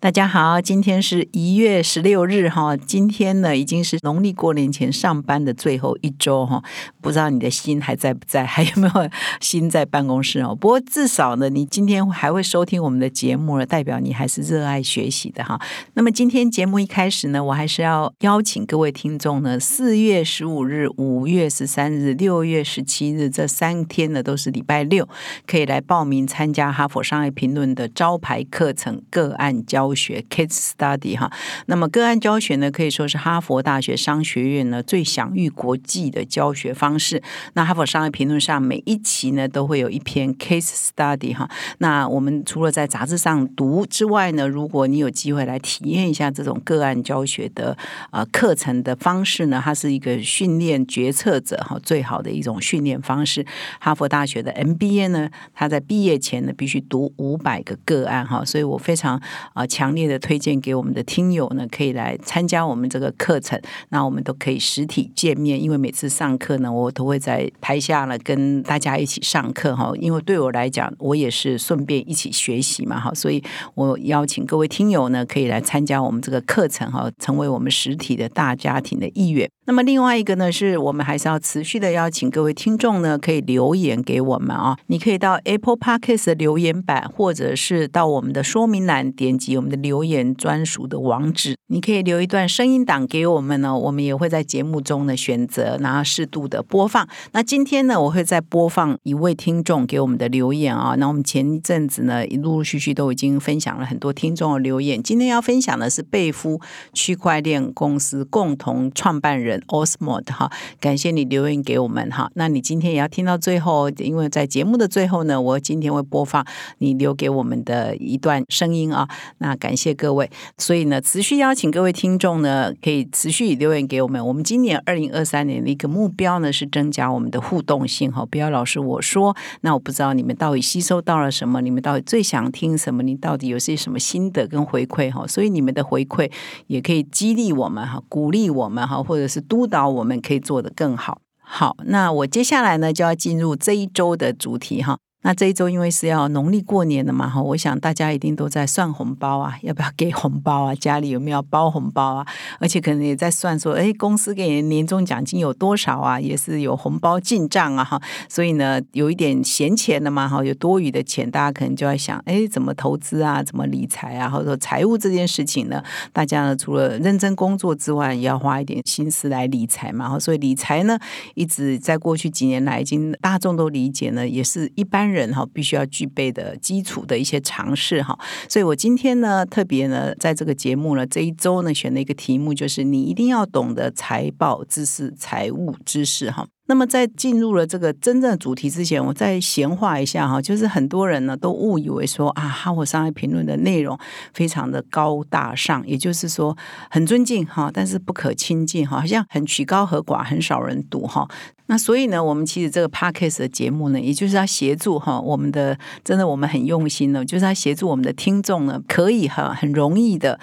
大家好，今天是一月十六日哈，今天呢已经是农历过年前上班的最后一周哈，不知道你的心还在不在，还有没有心在办公室哦？不过至少呢，你今天还会收听我们的节目了，代表你还是热爱学习的哈。那么今天节目一开始呢，我还是要邀请各位听众呢，四月十五日、五月十三日、六月十七日这三天呢都是礼拜六，可以来报名参加哈佛商业评论的招牌课程个案教。教学 case study 哈，那么个案教学呢，可以说是哈佛大学商学院呢最享誉国际的教学方式。那哈佛商业评论上每一期呢都会有一篇 case study 哈。那我们除了在杂志上读之外呢，如果你有机会来体验一下这种个案教学的呃课程的方式呢，它是一个训练决策者哈最好的一种训练方式。哈佛大学的 MBA 呢，他在毕业前呢必须读五百个个案哈，所以我非常啊。强烈的推荐给我们的听友呢，可以来参加我们这个课程。那我们都可以实体见面，因为每次上课呢，我都会在台下呢跟大家一起上课哈。因为对我来讲，我也是顺便一起学习嘛哈。所以我邀请各位听友呢，可以来参加我们这个课程哈，成为我们实体的大家庭的一员。那么另外一个呢，是我们还是要持续的邀请各位听众呢，可以留言给我们啊。你可以到 Apple Podcast 的留言板，或者是到我们的说明栏点击我们。的留言专属的网址，你可以留一段声音档给我们呢，我们也会在节目中呢选择，然后适度的播放。那今天呢，我会再播放一位听众给我们的留言啊。那我们前一阵子呢，陆陆续续都已经分享了很多听众的留言。今天要分享的是贝夫区块链公司共同创办人 Osmo 的哈，感谢你留言给我们哈。那你今天也要听到最后，因为在节目的最后呢，我今天会播放你留给我们的一段声音啊。那感谢各位，所以呢，持续邀请各位听众呢，可以持续留言给我们。我们今年二零二三年的一个目标呢，是增加我们的互动性哈。不要老是我说，那我不知道你们到底吸收到了什么，你们到底最想听什么，你到底有些什么心得跟回馈哈。所以你们的回馈也可以激励我们哈，鼓励我们哈，或者是督导我们可以做得更好。好，那我接下来呢，就要进入这一周的主题哈。那这一周因为是要农历过年的嘛哈，我想大家一定都在算红包啊，要不要给红包啊？家里有没有包红包啊？而且可能也在算说，哎，公司给年终奖金有多少啊？也是有红包进账啊哈。所以呢，有一点闲钱的嘛哈，有多余的钱，大家可能就要想，哎，怎么投资啊？怎么理财啊？或者说财务这件事情呢？大家呢，除了认真工作之外，也要花一点心思来理财嘛哈。所以理财呢，一直在过去几年来，已经大众都理解呢，也是一般。人哈必须要具备的基础的一些常识哈，所以我今天呢特别呢在这个节目呢这一周呢选了一个题目，就是你一定要懂得财报知识、财务知识哈。那么在进入了这个真正的主题之前，我再闲话一下哈，就是很多人呢都误以为说啊，哈佛商业评论的内容非常的高大上，也就是说很尊敬哈，但是不可亲近哈，好像很曲高和寡，很少人读哈。那所以呢，我们其实这个 podcast 的节目呢，也就是要协助哈我们的，真的我们很用心呢，就是要协助我们的听众呢，可以哈很容易的。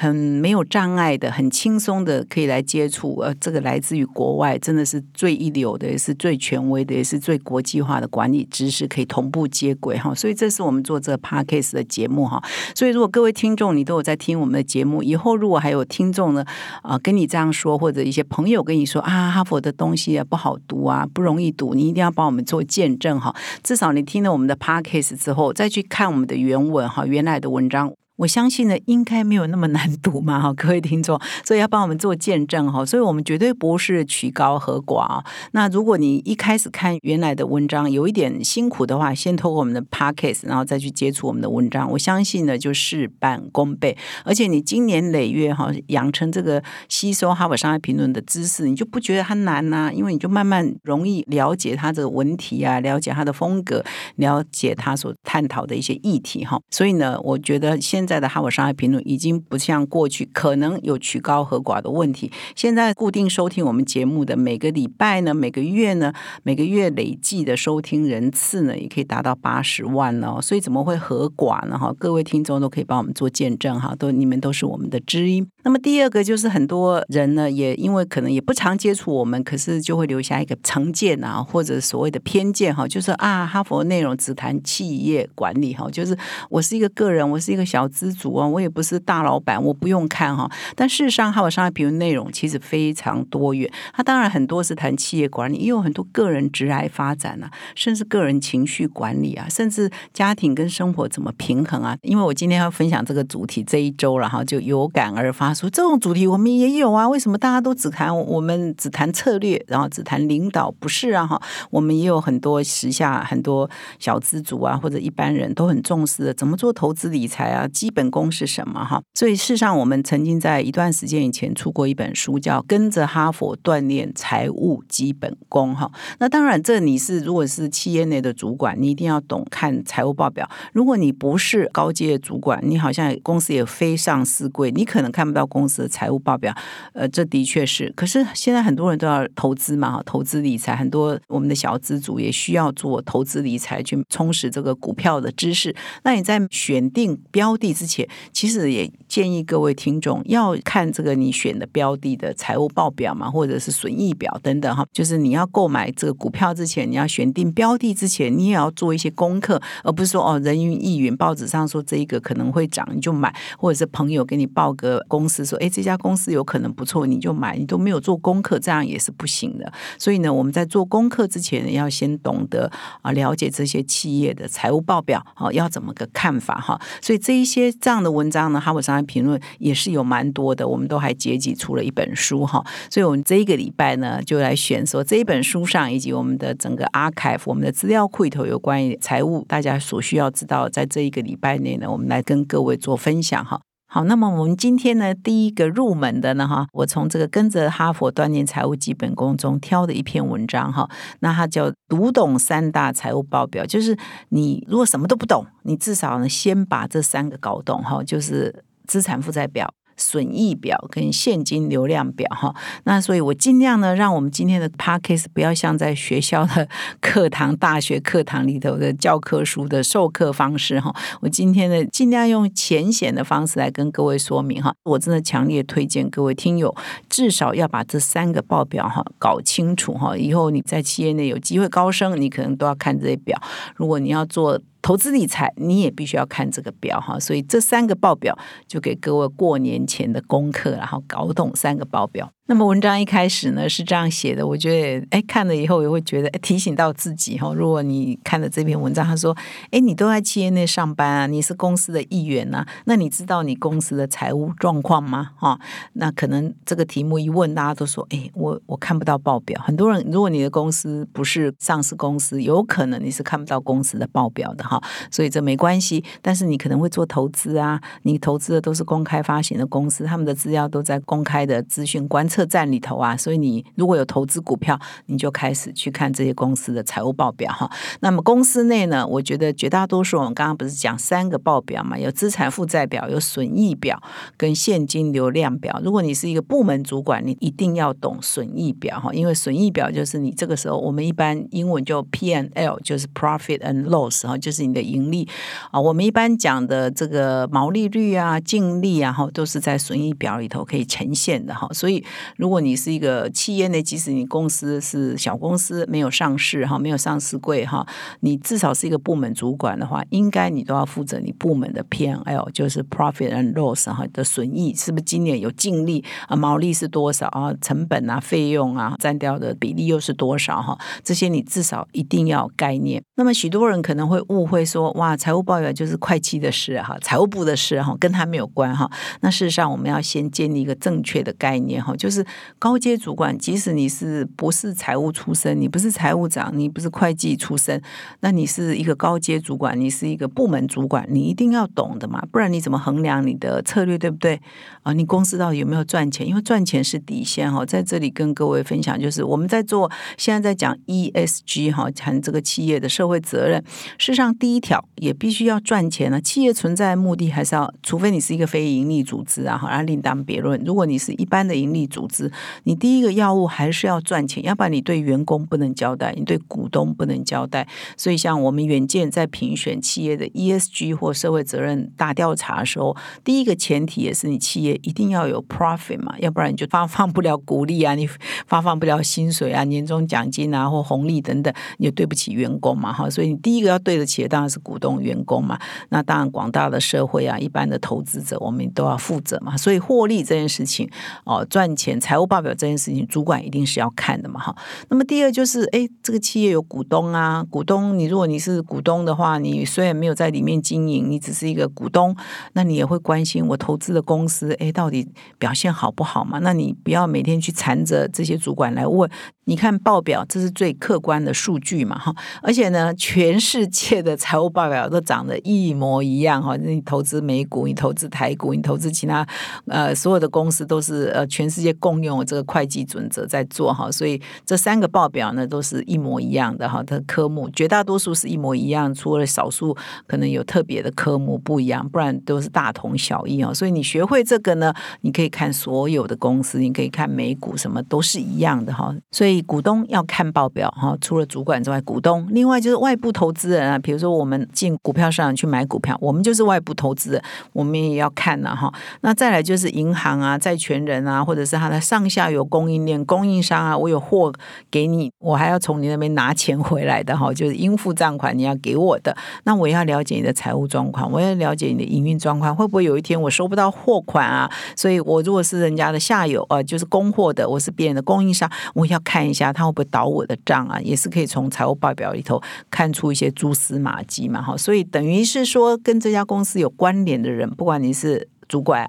很没有障碍的，很轻松的可以来接触，呃，这个来自于国外，真的是最一流有的，也是最权威的，也是最国际化的管理知识，可以同步接轨哈。所以这是我们做这个 podcast 的节目哈。所以如果各位听众你都有在听我们的节目，以后如果还有听众呢，啊，跟你这样说，或者一些朋友跟你说啊，哈佛的东西啊不好读啊，不容易读，你一定要帮我们做见证哈。至少你听了我们的 podcast 之后，再去看我们的原文哈，原来的文章。我相信呢，应该没有那么难读嘛，哈，各位听众，所以要帮我们做见证哈，所以我们绝对不是曲高和寡。那如果你一开始看原来的文章有一点辛苦的话，先透过我们的 podcast，然后再去接触我们的文章，我相信呢就事半功倍。而且你经年累月哈，养成这个吸收哈佛商业评论的知识，你就不觉得它难呐，因为你就慢慢容易了解它这个文体啊，了解它的风格，了解它所探讨的一些议题哈。所以呢，我觉得现在的《哈佛商业评论》已经不像过去可能有曲高和寡的问题。现在固定收听我们节目的每个礼拜呢，每个月呢，每个月累计的收听人次呢，也可以达到八十万哦。所以怎么会和寡呢？哈，各位听众都可以帮我们做见证哈，都你们都是我们的知音。那么第二个就是很多人呢，也因为可能也不常接触我们，可是就会留下一个成见啊，或者所谓的偏见哈，就是啊，哈佛内容只谈企业管理哈，就是我是一个个人，我是一个小资族啊，我也不是大老板，我不用看哈。但事实上，哈佛商业评论内容其实非常多元，它当然很多是谈企业管理，也有很多个人职来发展啊，甚至个人情绪管理啊，甚至家庭跟生活怎么平衡啊。因为我今天要分享这个主题，这一周了哈，就有感而发，说这种主题我们也有啊，为什么大家都只谈我们只谈策略，然后只谈领导？不是啊哈，我们也有很多时下很多小资族啊，或者一般人都很重视的，怎么做投资理财啊，基基本功是什么哈？所以事实上，我们曾经在一段时间以前出过一本书，叫《跟着哈佛锻炼财务基本功》哈。那当然，这你是如果是企业内的主管，你一定要懂看财务报表。如果你不是高阶主管，你好像公司也非上市贵，你可能看不到公司的财务报表。呃，这的确是。可是现在很多人都要投资嘛，哈，投资理财，很多我们的小资主也需要做投资理财，去充实这个股票的知识。那你在选定标的之前，其实也建议各位听众要看这个你选的标的的财务报表嘛，或者是损益表等等哈。就是你要购买这个股票之前，你要选定标的之前，你也要做一些功课，而不是说哦人云亦云，报纸上说这一个可能会涨你就买，或者是朋友给你报个公司说哎这家公司有可能不错你就买，你都没有做功课，这样也是不行的。所以呢，我们在做功课之前，要先懂得啊了解这些企业的财务报表啊要怎么个看法哈。所以这一些些这样的文章呢，哈佛商业评论也是有蛮多的，我们都还结集出了一本书哈。所以我们这一个礼拜呢，就来选说这一本书上以及我们的整个 archive 我们的资料库里头有关于财务大家所需要知道，在这一个礼拜内呢，我们来跟各位做分享哈。好，那么我们今天呢，第一个入门的呢，哈，我从这个跟着哈佛锻炼财务基本功中挑的一篇文章哈，那它叫读懂三大财务报表，就是你如果什么都不懂，你至少呢先把这三个搞懂哈，就是资产负债表。损益表跟现金流量表哈，那所以我尽量呢，让我们今天的 p a c k a s e 不要像在学校的课堂、大学课堂里头的教科书的授课方式哈。我今天呢，尽量用浅显的方式来跟各位说明哈。我真的强烈推荐各位听友，至少要把这三个报表哈搞清楚哈。以后你在企业内有机会高升，你可能都要看这些表。如果你要做投资理财，你也必须要看这个表哈，所以这三个报表就给各位过年前的功课，然后搞懂三个报表。那么文章一开始呢是这样写的，我觉得哎看了以后也会觉得提醒到自己哈。如果你看了这篇文章，他说哎你都在企业内上班啊，你是公司的一员呐，那你知道你公司的财务状况吗？哈，那可能这个题目一问，大家都说哎我我看不到报表。很多人如果你的公司不是上市公司，有可能你是看不到公司的报表的哈，所以这没关系。但是你可能会做投资啊，你投资的都是公开发行的公司，他们的资料都在公开的资讯观测。客栈里头啊，所以你如果有投资股票，你就开始去看这些公司的财务报表哈。那么公司内呢，我觉得绝大多数我们刚刚不是讲三个报表嘛，有资产负债表、有损益表跟现金流量表。如果你是一个部门主管，你一定要懂损益表哈，因为损益表就是你这个时候我们一般英文就 P N L 就是 Profit and Loss 哈，就是你的盈利啊。我们一般讲的这个毛利率啊、净利啊，哈，都是在损益表里头可以呈现的哈，所以。如果你是一个企业内，即使你公司是小公司，没有上市哈，没有上市柜哈，你至少是一个部门主管的话，应该你都要负责你部门的 P&L，就是 Profit and Loss 哈的损益，是不是今年有净利啊？毛利是多少啊？成本啊、费用啊占掉的比例又是多少哈？这些你至少一定要概念。那么许多人可能会误会说，哇，财务报表就是会计的事哈，财务部的事哈，跟他没有关哈。那事实上，我们要先建立一个正确的概念哈，就是。是高阶主管，即使你是不是财务出身，你不是财务长，你不是会计出身，那你是一个高阶主管，你是一个部门主管，你一定要懂的嘛，不然你怎么衡量你的策略，对不对？啊，你公司到底有没有赚钱？因为赚钱是底线哈。在这里跟各位分享，就是我们在做现在在讲 ESG 哈，谈这个企业的社会责任。事实上，第一条也必须要赚钱呢。企业存在目的还是要，除非你是一个非盈利组织啊，好，然后另当别论。如果你是一般的盈利组资，你第一个要务还是要赚钱，要不然你对员工不能交代，你对股东不能交代。所以，像我们远见在评选企业的 ESG 或社会责任大调查的时候，第一个前提也是你企业一定要有 profit 嘛，要不然你就发放不了股利啊，你发放不了薪水啊、年终奖金啊或红利等等，你就对不起员工嘛，哈。所以你第一个要对得起的当然是股东、员工嘛。那当然，广大的社会啊，一般的投资者，我们都要负责嘛。所以获利这件事情，哦，赚钱、财务报表这件事情，主管一定是要看的嘛，哈。那么第二就是，哎，这个企业有股东啊，股东，你如果你是股东的话，你虽然没有在里面经营，你只是一个股东，那你也会关心我投资的公司，哎，到底表现好不好嘛？那你不要每天去缠着这些主管来问。你看报表，这是最客观的数据嘛，哈。而且呢，全世界的财务报表都长得一模一样，哈。你投资美股，你投资台股，你投资其他呃所有的公司，都是呃全世界共用这个会计准则在做，哈。所以这三个报表呢，都是一模一样的，哈。它科目绝大多数是一模一样，除了少数可能有特别的科目不一样，不然都是大同小异哦。所以你学会这个呢，你可以看所有的公司，你可以看美股，什么都是一样的，哈。所以股东要看报表哈，除了主管之外，股东另外就是外部投资人啊，比如说我们进股票市场去买股票，我们就是外部投资人，我们也要看呢哈。那再来就是银行啊、债权人啊，或者是他的上下游供应链供应商啊，我有货给你，我还要从你那边拿钱回来的哈，就是应付账款你要给我的，那我要了解你的财务状况，我要了解你的营运状况，会不会有一天我收不到货款啊？所以我如果是人家的下游呃，就是供货的，我是别人的供应商，我要看。一下他会不会倒我的账啊？也是可以从财务报表里头看出一些蛛丝马迹嘛，哈。所以等于是说，跟这家公司有关联的人，不管你是主管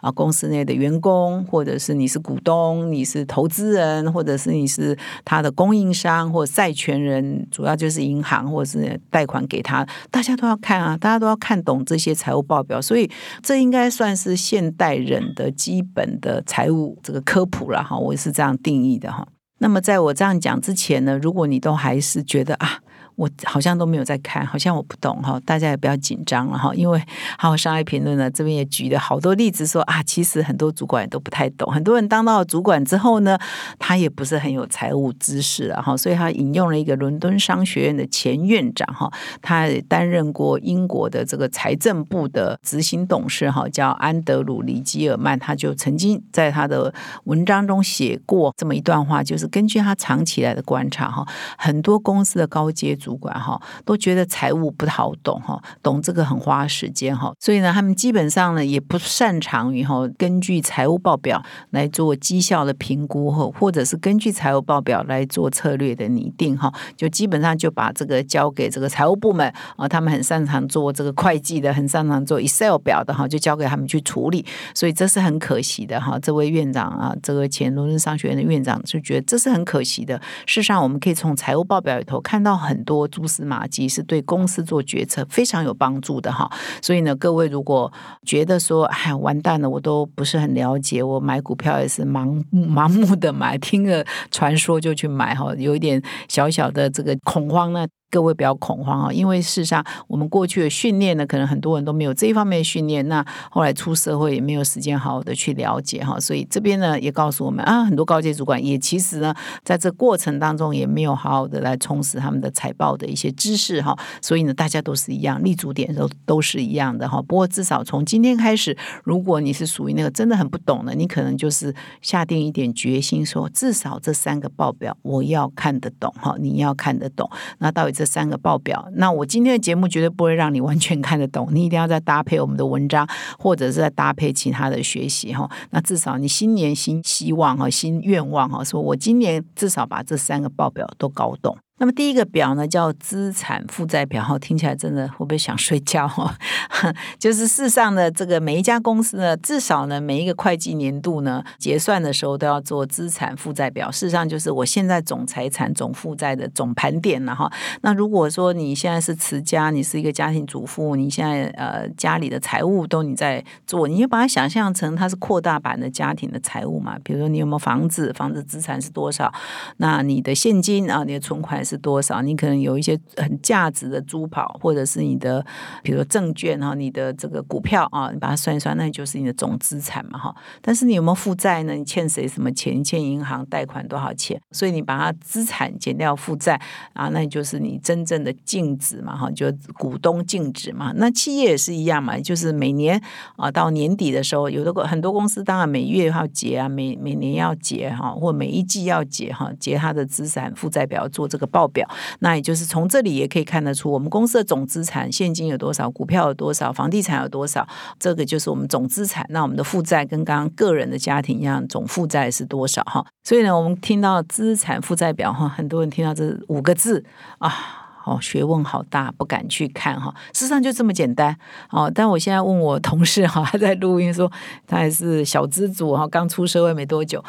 啊，公司内的员工，或者是你是股东，你是投资人，或者是你是他的供应商或债权人，主要就是银行或者是贷款给他，大家都要看啊，大家都要看懂这些财务报表。所以这应该算是现代人的基本的财务这个科普了哈，我是这样定义的哈。那么，在我这样讲之前呢，如果你都还是觉得啊。我好像都没有在看，好像我不懂哈，大家也不要紧张了哈，因为还有商业评论呢，这边也举了好多例子说啊，其实很多主管都不太懂，很多人当到主管之后呢，他也不是很有财务知识啊哈，所以他引用了一个伦敦商学院的前院长哈，他担任过英国的这个财政部的执行董事哈，叫安德鲁·里基尔曼，他就曾经在他的文章中写过这么一段话，就是根据他长期来的观察哈，很多公司的高阶主主管哈都觉得财务不好懂哈，懂这个很花时间哈，所以呢，他们基本上呢也不擅长于哈根据财务报表来做绩效的评估哈，或者是根据财务报表来做策略的拟定哈，就基本上就把这个交给这个财务部门啊，他们很擅长做这个会计的，很擅长做 Excel 表的哈，就交给他们去处理，所以这是很可惜的哈。这位院长啊，这个前伦敦商学院的院长就觉得这是很可惜的。事实上，我们可以从财务报表里头看到很多。蛛丝马迹是对公司做决策非常有帮助的哈，所以呢，各位如果觉得说哎完蛋了，我都不是很了解，我买股票也是盲 盲目的买，听了传说就去买哈，有一点小小的这个恐慌呢。各位不要恐慌啊，因为事实上我们过去的训练呢，可能很多人都没有这一方面的训练，那后来出社会也没有时间好好的去了解哈，所以这边呢也告诉我们啊，很多高阶主管也其实呢在这过程当中也没有好好的来充实他们的财报的一些知识哈，所以呢大家都是一样，立足点都都是一样的哈。不过至少从今天开始，如果你是属于那个真的很不懂的，你可能就是下定一点决心，说至少这三个报表我要看得懂哈，你要看得懂，那到底。这三个报表，那我今天的节目绝对不会让你完全看得懂，你一定要再搭配我们的文章，或者是再搭配其他的学习哈。那至少你新年新希望哈，新愿望哈，说我今年至少把这三个报表都搞懂。那么第一个表呢，叫资产负债表，哈，听起来真的会不会想睡觉？哈，就是事实上呢，这个每一家公司呢，至少呢，每一个会计年度呢，结算的时候都要做资产负债表。事实上，就是我现在总财产、总负债的总盘点了哈。那如果说你现在是持家，你是一个家庭主妇，你现在呃家里的财务都你在做，你就把它想象成它是扩大版的家庭的财务嘛。比如说你有没有房子，房子资产是多少？那你的现金啊，你的存款。是多少？你可能有一些很价值的珠宝，或者是你的，比如证券哈，你的这个股票啊，你把它算一算，那就是你的总资产嘛哈。但是你有没有负债呢？你欠谁什么钱？欠银行贷款多少钱？所以你把它资产减掉负债啊，那就是你真正的净值嘛哈，就股东净值嘛。那企业也是一样嘛，就是每年啊到年底的时候，有的很多公司当然每月要结啊，每每年要结哈，或每一季要结哈，结它的资产负债表做这个报。报表，那也就是从这里也可以看得出，我们公司的总资产现金有多少，股票有多少，房地产有多少，这个就是我们总资产。那我们的负债跟刚刚个人的家庭一样，总负债是多少？哈，所以呢，我们听到资产负债表，哈，很多人听到这五个字啊。哦，学问好大，不敢去看哈。事实上就这么简单哦。但我现在问我同事哈，他在录音说他还是小资主哈，刚出社会没多久，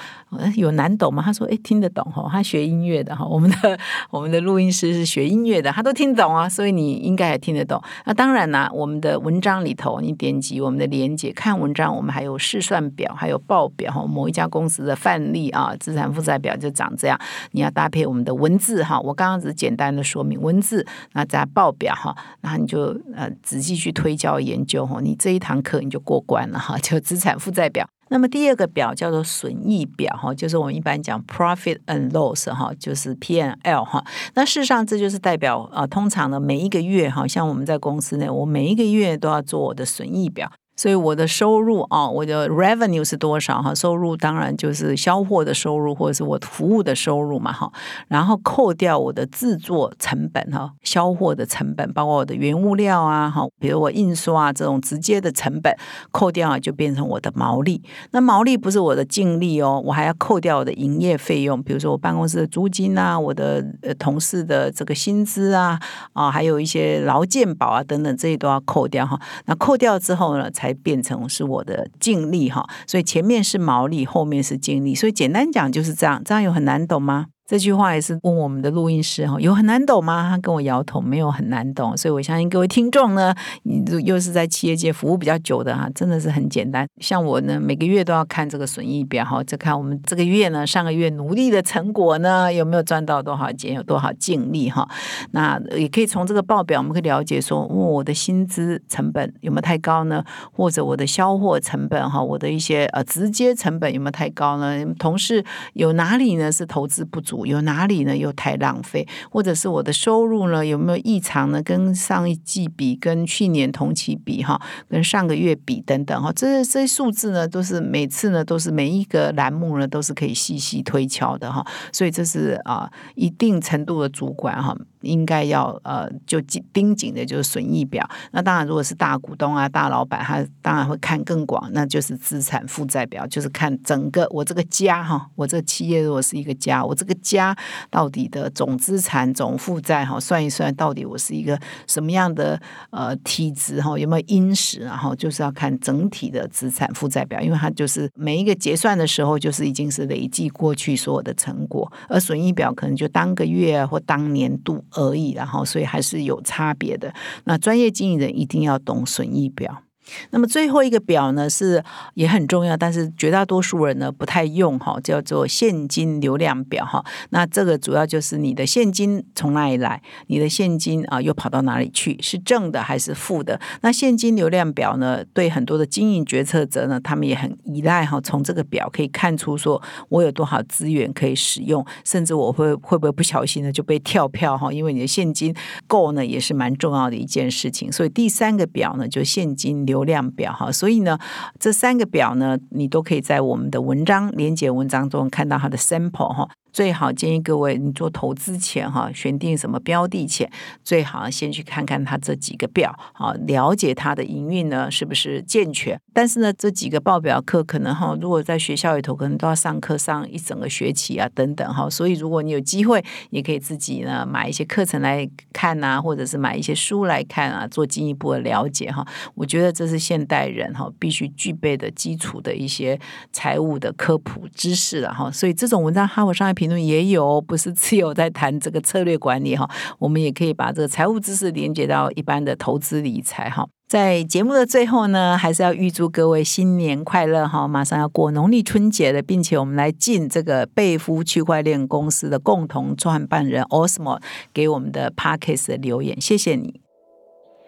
有难懂吗？他说哎，听得懂哈。他学音乐的哈，我们的我们的录音师是学音乐的，他都听懂啊，所以你应该也听得懂。那当然啦，我们的文章里头，你点击我们的连接看文章，我们还有试算表，还有报表哈。某一家公司的范例啊，资产负债表就长这样。你要搭配我们的文字哈，我刚刚只简单的说明文。字，那再报表哈，然后你就呃仔细去推敲研究哈，你这一堂课你就过关了哈，就资产负债表。那么第二个表叫做损益表哈，就是我们一般讲 profit and loss 哈，就是 P N L 哈。那事实上这就是代表啊，通常呢每一个月哈，像我们在公司内，我每一个月都要做我的损益表。所以我的收入啊，我的 revenue 是多少哈？收入当然就是销货的收入，或者是我服务的收入嘛哈。然后扣掉我的制作成本哈，销货的成本，包括我的原物料啊哈，比如我印刷啊这种直接的成本，扣掉啊就变成我的毛利。那毛利不是我的净利哦，我还要扣掉我的营业费用，比如说我办公室的租金啊，我的呃同事的这个薪资啊啊，还有一些劳健保啊等等这些都要扣掉哈。那扣掉之后呢，才变成是我的净利哈，所以前面是毛利，后面是净利，所以简单讲就是这样，这样有很难懂吗？这句话也是问我们的录音师哈，有很难懂吗？他跟我摇头，没有很难懂。所以我相信各位听众呢，你又是在企业界服务比较久的哈，真的是很简单。像我呢，每个月都要看这个损益表哈，就看我们这个月呢，上个月努力的成果呢，有没有赚到多少钱，有多少净利哈。那也可以从这个报表，我们可以了解说，我的薪资成本有没有太高呢？或者我的销货成本哈，我的一些呃直接成本有没有太高呢？同事有哪里呢是投资不足？有哪里呢？又太浪费，或者是我的收入呢？有没有异常呢？跟上一季比，跟去年同期比，哈，跟上个月比等等，哈，这这些数字呢，都是每次呢，都是每一个栏目呢，都是可以细细推敲的，哈。所以这是啊，一定程度的主管，哈。应该要呃，就盯紧的就是损益表。那当然，如果是大股东啊、大老板，他当然会看更广，那就是资产负债表，就是看整个我这个家哈，我这个企业如果是一个家，我这个家到底的总资产、总负债哈，算一算到底我是一个什么样的呃体质哈，有没有殷实，然后就是要看整体的资产负债表，因为它就是每一个结算的时候，就是已经是累计过去所有的成果，而损益表可能就当个月或当年度。而已，然后所以还是有差别的。那专业经理人一定要懂损益表。那么最后一个表呢是也很重要，但是绝大多数人呢不太用哈，叫做现金流量表哈。那这个主要就是你的现金从哪里来，你的现金啊又跑到哪里去，是正的还是负的？那现金流量表呢，对很多的经营决策者呢，他们也很依赖哈。从这个表可以看出，说我有多少资源可以使用，甚至我会会不会不小心的就被跳票哈？因为你的现金够呢，也是蛮重要的一件事情。所以第三个表呢，就现金流流。量表哈，所以呢，这三个表呢，你都可以在我们的文章连接文章中看到它的 sample 哈。最好建议各位，你做投资前哈，选定什么标的前，最好先去看看它这几个表，好了解它的营运呢是不是健全。但是呢，这几个报表课可能哈，如果在学校里头，可能都要上课上一整个学期啊，等等哈。所以如果你有机会，也可以自己呢买一些课程来看啊，或者是买一些书来看啊，做进一步的了解哈。我觉得这是现代人哈必须具备的基础的一些财务的科普知识了哈。所以这种文章，哈佛商业评论也有，不是只有在谈这个策略管理哈，我们也可以把这个财务知识连接到一般的投资理财哈。在节目的最后呢，还是要预祝各位新年快乐哈！马上要过农历春节了，并且我们来进这个贝夫区块链公司的共同创办人 Osmo 给我们的 Parkes 的留言，谢谢你。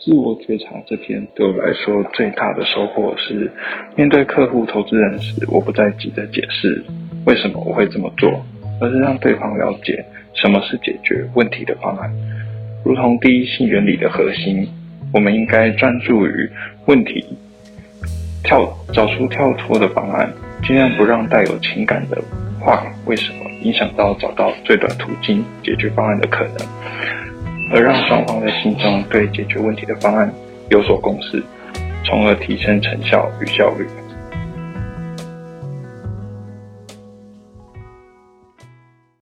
自我觉察这篇对我来说最大的收获是，面对客户、投资人时，我不再急着解释为什么我会这么做。而是让对方了解什么是解决问题的方案，如同第一性原理的核心，我们应该专注于问题，跳找出跳脱的方案，尽量不让带有情感的话为什么影响到找到最短途径解决方案的可能，而让双方在心中对解决问题的方案有所共识，从而提升成效与效率。